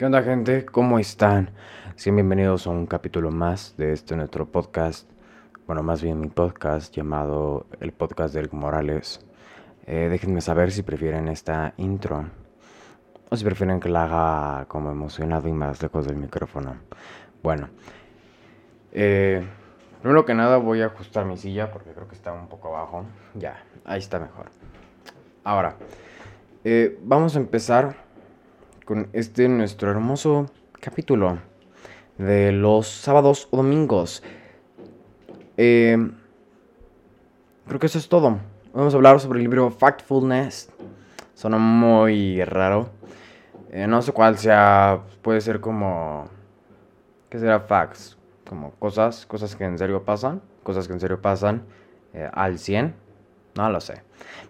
¿Qué onda gente? ¿Cómo están? Sean bienvenidos a un capítulo más de este nuestro podcast. Bueno, más bien mi podcast llamado El Podcast del Morales. Eh, déjenme saber si prefieren esta intro o si prefieren que la haga como emocionado y más lejos del micrófono. Bueno, eh, primero que nada voy a ajustar mi silla porque creo que está un poco abajo. Ya, ahí está mejor. Ahora, eh, vamos a empezar con este nuestro hermoso capítulo de los sábados o domingos. Eh, creo que eso es todo. Vamos a hablar sobre el libro Factfulness. Suena muy raro. Eh, no sé cuál sea. Puede ser como. ¿Qué será facts? Como cosas, cosas que en serio pasan. Cosas que en serio pasan eh, al 100. No lo sé.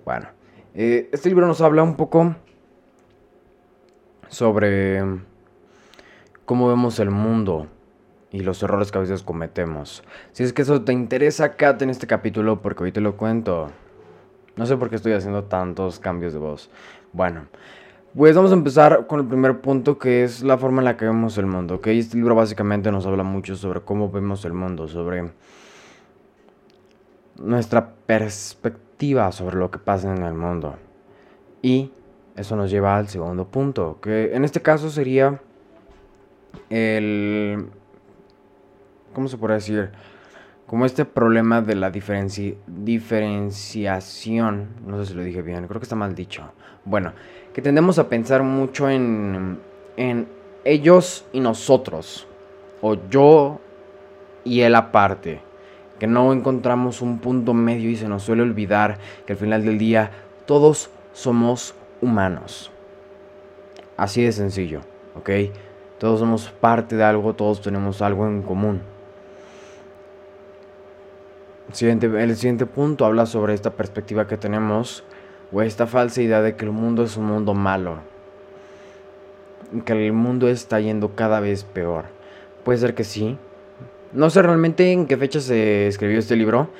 Bueno, este libro nos habla un poco sobre cómo vemos el mundo y los errores que a veces cometemos. Si es que eso te interesa, quédate en este capítulo porque hoy te lo cuento. No sé por qué estoy haciendo tantos cambios de voz. Bueno, pues vamos a empezar con el primer punto que es la forma en la que vemos el mundo. ¿ok? Este libro básicamente nos habla mucho sobre cómo vemos el mundo, sobre nuestra perspectiva sobre lo que pasa en el mundo. Y eso nos lleva al segundo punto, que en este caso sería el... ¿Cómo se puede decir? Como este problema de la diferenciación, no sé si lo dije bien, creo que está mal dicho. Bueno, que tendemos a pensar mucho en, en ellos y nosotros, o yo y él aparte, que no encontramos un punto medio y se nos suele olvidar que al final del día todos somos humanos. Así de sencillo, ¿ok? Todos somos parte de algo, todos tenemos algo en común. Siguiente, el siguiente punto habla sobre esta perspectiva que tenemos, o esta falsa idea de que el mundo es un mundo malo. Que el mundo está yendo cada vez peor. Puede ser que sí. No sé realmente en qué fecha se escribió este libro,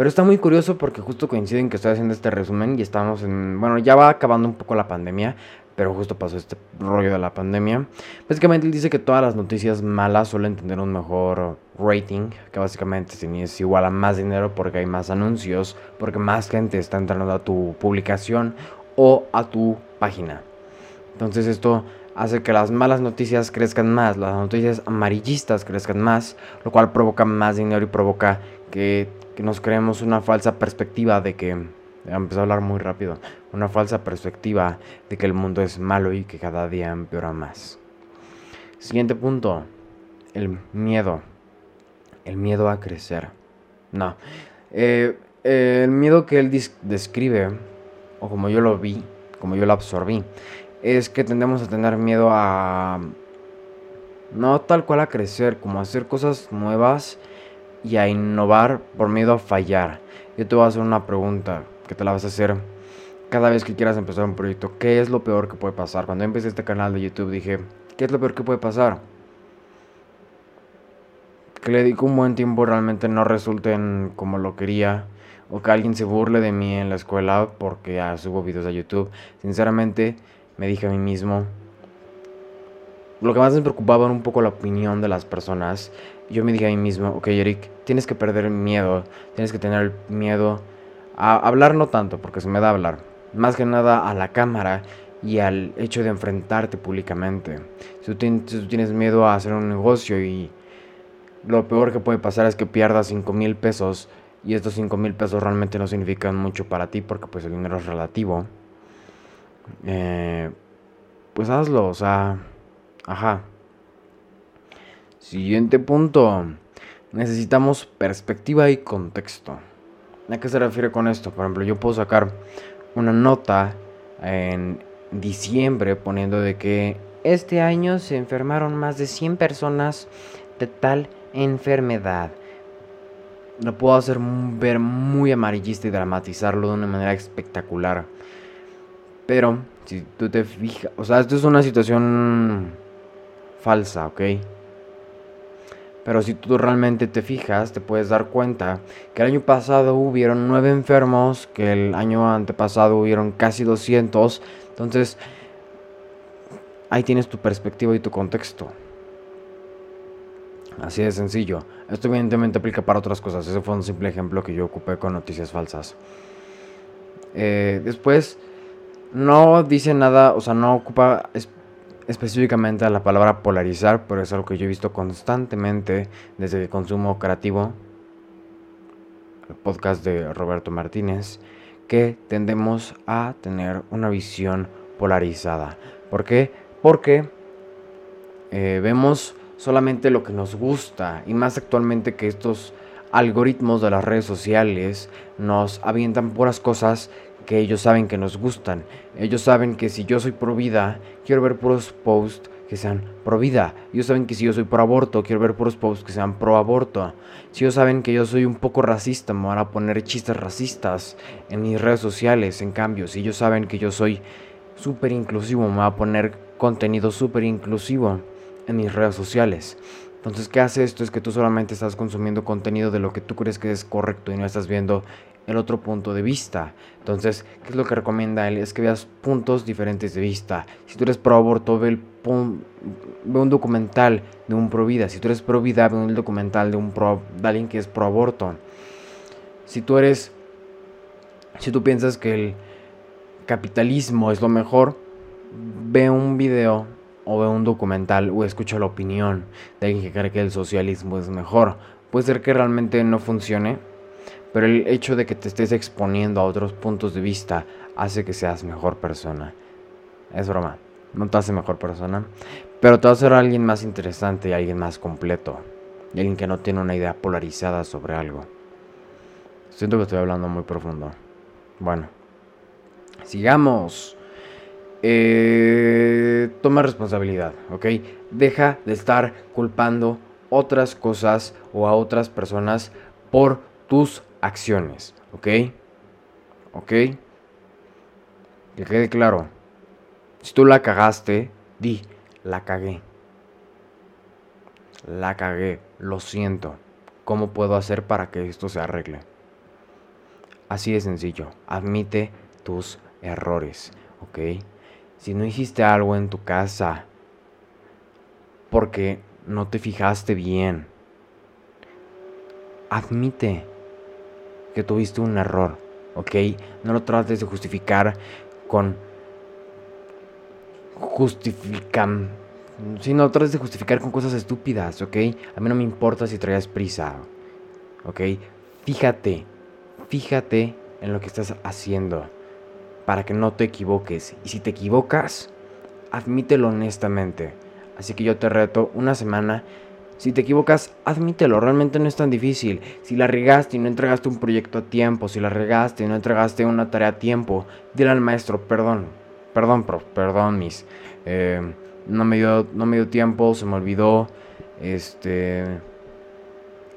pero está muy curioso porque justo coinciden que estoy haciendo este resumen y estamos en... Bueno, ya va acabando un poco la pandemia, pero justo pasó este rollo de la pandemia. Básicamente él dice que todas las noticias malas suelen tener un mejor rating, que básicamente es igual a más dinero porque hay más anuncios, porque más gente está entrando a tu publicación o a tu página. Entonces esto hace que las malas noticias crezcan más, las noticias amarillistas crezcan más, lo cual provoca más dinero y provoca que que nos creemos una falsa perspectiva de que, empezó a hablar muy rápido, una falsa perspectiva de que el mundo es malo y que cada día empeora más. Siguiente punto, el miedo. El miedo a crecer. No. Eh, el miedo que él describe, o como yo lo vi, como yo lo absorbí, es que tendemos a tener miedo a... No tal cual a crecer, como a hacer cosas nuevas y a innovar por miedo a fallar. Yo te voy a hacer una pregunta que te la vas a hacer cada vez que quieras empezar un proyecto. ¿Qué es lo peor que puede pasar? Cuando empecé este canal de YouTube dije, ¿qué es lo peor que puede pasar? Que le dedico un buen tiempo realmente no resulten como lo quería. O que alguien se burle de mí en la escuela porque ya subo videos a YouTube. Sinceramente me dije a mí mismo, lo que más me preocupaba era un poco la opinión de las personas. Yo me dije a mí mismo, ok Eric, tienes que perder el miedo, tienes que tener miedo a hablar no tanto, porque se me da hablar, más que nada a la cámara y al hecho de enfrentarte públicamente. Si tú, tienes miedo a hacer un negocio y lo peor que puede pasar es que pierdas 5 mil pesos y estos 5 mil pesos realmente no significan mucho para ti porque pues el dinero es relativo, eh, pues hazlo, o sea Ajá. Siguiente punto. Necesitamos perspectiva y contexto. ¿A qué se refiere con esto? Por ejemplo, yo puedo sacar una nota en diciembre poniendo de que este año se enfermaron más de 100 personas de tal enfermedad. Lo puedo hacer ver muy amarillista y dramatizarlo de una manera espectacular. Pero, si tú te fijas, o sea, esto es una situación falsa, ¿ok? Pero si tú realmente te fijas, te puedes dar cuenta que el año pasado hubieron nueve enfermos, que el año antepasado hubieron casi 200. Entonces, ahí tienes tu perspectiva y tu contexto. Así de sencillo. Esto evidentemente aplica para otras cosas. Ese fue un simple ejemplo que yo ocupé con noticias falsas. Eh, después, no dice nada, o sea, no ocupa específicamente la palabra polarizar, pero es algo que yo he visto constantemente desde que consumo creativo, el podcast de Roberto Martínez, que tendemos a tener una visión polarizada. ¿Por qué? Porque eh, vemos solamente lo que nos gusta y más actualmente que estos algoritmos de las redes sociales nos avientan puras cosas que ellos saben que nos gustan. Ellos saben que si yo soy pro vida, quiero ver puros posts que sean pro vida. Ellos saben que si yo soy pro aborto, quiero ver puros posts que sean pro aborto. Si ellos saben que yo soy un poco racista, me van a poner chistes racistas en mis redes sociales. En cambio, si ellos saben que yo soy súper inclusivo, me van a poner contenido súper inclusivo en mis redes sociales. Entonces, ¿qué hace esto? Es que tú solamente estás consumiendo contenido de lo que tú crees que es correcto y no estás viendo el otro punto de vista. Entonces, ¿qué es lo que recomienda él? Es que veas puntos diferentes de vista. Si tú eres pro aborto, ve, el ve un documental de un pro vida. Si tú eres pro vida, ve un documental de, un pro, de alguien que es pro aborto. Si tú eres, si tú piensas que el capitalismo es lo mejor, ve un video o ve un documental o escucha la opinión de alguien que cree que el socialismo es mejor. Puede ser que realmente no funcione, pero el hecho de que te estés exponiendo a otros puntos de vista hace que seas mejor persona. Es broma, no te hace mejor persona, pero te va a hacer alguien más interesante y alguien más completo. Y alguien que no tiene una idea polarizada sobre algo. Siento que estoy hablando muy profundo. Bueno, sigamos. Eh, toma responsabilidad, ¿ok? Deja de estar culpando otras cosas o a otras personas por tus acciones, ¿ok? ¿Ok? Que quede claro. Si tú la cagaste, di, la cagué. La cagué, lo siento. ¿Cómo puedo hacer para que esto se arregle? Así de sencillo. Admite tus errores, ¿ok? Si no hiciste algo en tu casa porque no te fijaste bien, admite que tuviste un error, ¿ok? No lo trates de justificar con justifican si no trates de justificar con cosas estúpidas, ¿ok? A mí no me importa si traías prisa, ¿ok? Fíjate, fíjate en lo que estás haciendo para que no te equivoques. Y si te equivocas, admítelo honestamente. Así que yo te reto una semana. Si te equivocas, admítelo, realmente no es tan difícil. Si la regaste y no entregaste un proyecto a tiempo, si la regaste y no entregaste una tarea a tiempo, dile al maestro, perdón, perdón, prof, perdón, mis. Eh, no, me dio, no me dio tiempo, se me olvidó. Este.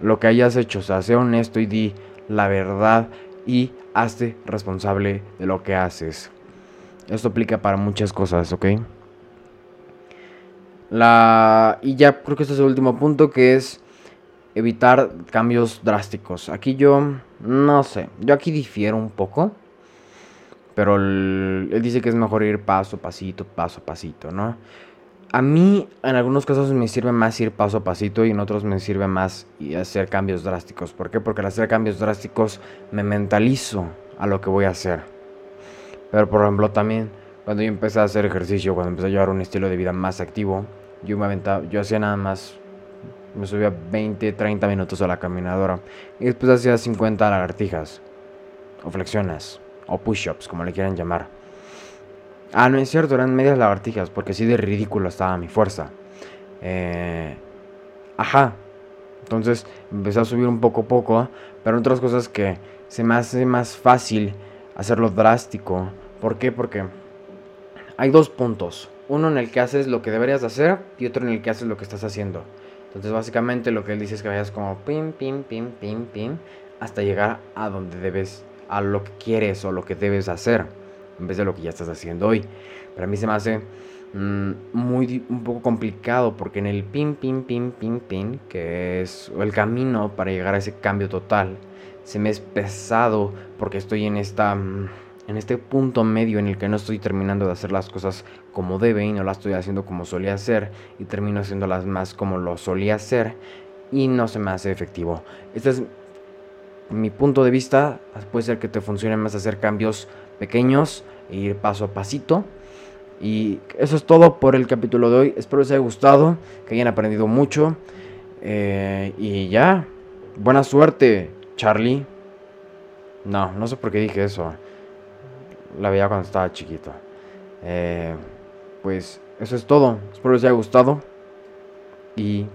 Lo que hayas hecho, o sea, sé honesto y di la verdad y hazte responsable de lo que haces. Esto aplica para muchas cosas, ¿ok? La... Y ya creo que este es el último punto que es evitar cambios drásticos. Aquí yo no sé, yo aquí difiero un poco. Pero él, dice que es mejor ir paso a pasito, paso a pasito, ¿no? A mí en algunos casos me sirve más ir paso a pasito y en otros me sirve más hacer cambios drásticos. ¿Por qué? Porque al hacer cambios drásticos me mentalizo a lo que voy a hacer. Pero por ejemplo también cuando yo empecé a hacer ejercicio, cuando empecé a llevar un estilo de vida más activo, yo me aventaba, yo hacía nada más, me subía 20, 30 minutos a la caminadora y después hacía 50 lagartijas o flexiones o push-ups, como le quieran llamar. Ah, no es cierto, eran medias lagartijas, porque así de ridículo estaba mi fuerza. Eh, ajá. Entonces empecé a subir un poco a poco, pero otras cosas que se me hace más fácil hacerlo drástico. ¿Por qué? Porque hay dos puntos. Uno en el que haces lo que deberías hacer y otro en el que haces lo que estás haciendo. Entonces básicamente lo que él dice es que vayas como pim, pim, pim, pim, pim, hasta llegar a donde debes, a lo que quieres o lo que debes hacer en vez de lo que ya estás haciendo hoy. Para mí se me hace mm, muy un poco complicado porque en el pin, pin, pin, pin, pin, que es el camino para llegar a ese cambio total, se me es pesado porque estoy en esta, mm, en este punto medio en el que no estoy terminando de hacer las cosas como debe y no las estoy haciendo como solía hacer y termino haciéndolas más como lo solía hacer y no se me hace efectivo. Este es mi punto de vista. Puede ser que te funcione más hacer cambios pequeños e ir paso a pasito. Y eso es todo por el capítulo de hoy. Espero les haya gustado, que hayan aprendido mucho. Eh, y ya, buena suerte, Charlie. No, no sé por qué dije eso. La veía cuando estaba chiquito. Eh, pues eso es todo. Espero les haya gustado. Y